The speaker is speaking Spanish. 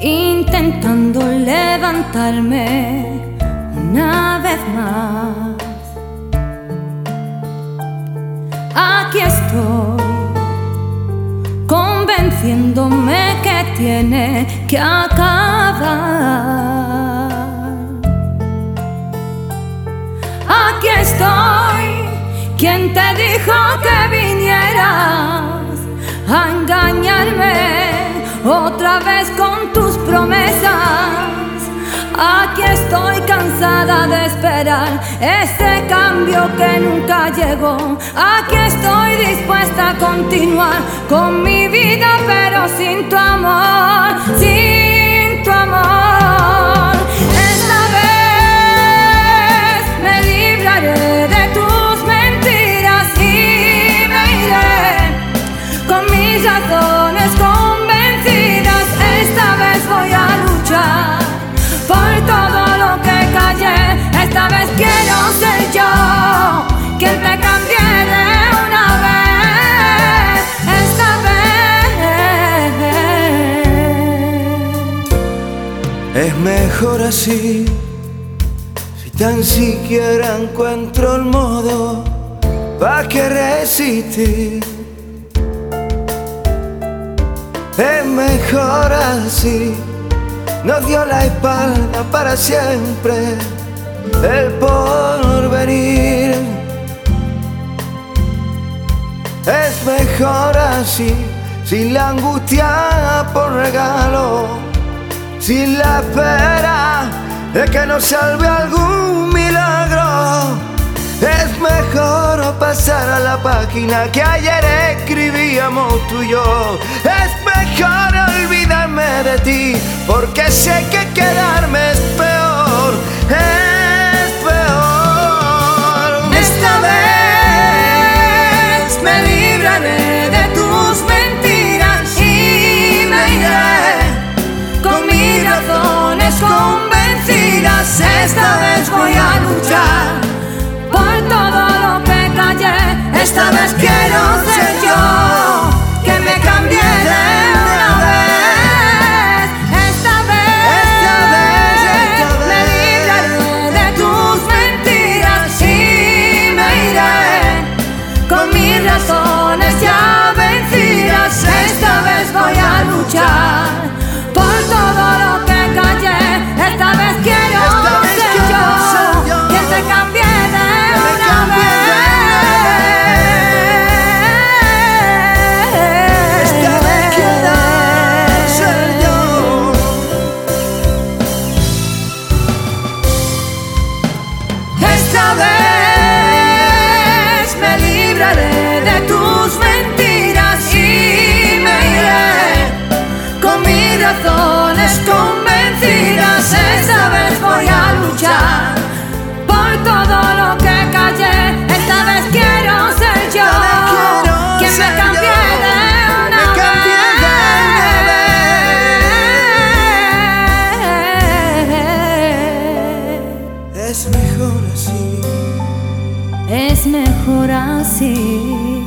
intentando levantarme una vez más. Aquí estoy, convenciéndome que tiene que acabar. Aquí estoy, quien te dijo que vinieras a engañarme otra vez con tus promesas. Aquí estoy cansada de esperar ese cambio que nunca llegó. Aquí estoy dispuesta a continuar con mi vida, pero sin tu amor, sin tu amor. Es mejor así, si tan siquiera encuentro el modo para que resistir. Es mejor así, nos dio la espalda para siempre el porvenir. Es mejor así, sin la angustia por regalo sin la espera de que nos salve algún milagro. Es mejor pasar a la página que ayer escribíamos tú y yo. Es mejor olvidarme de ti, porque sé que quedarme es estabas que es mejor así.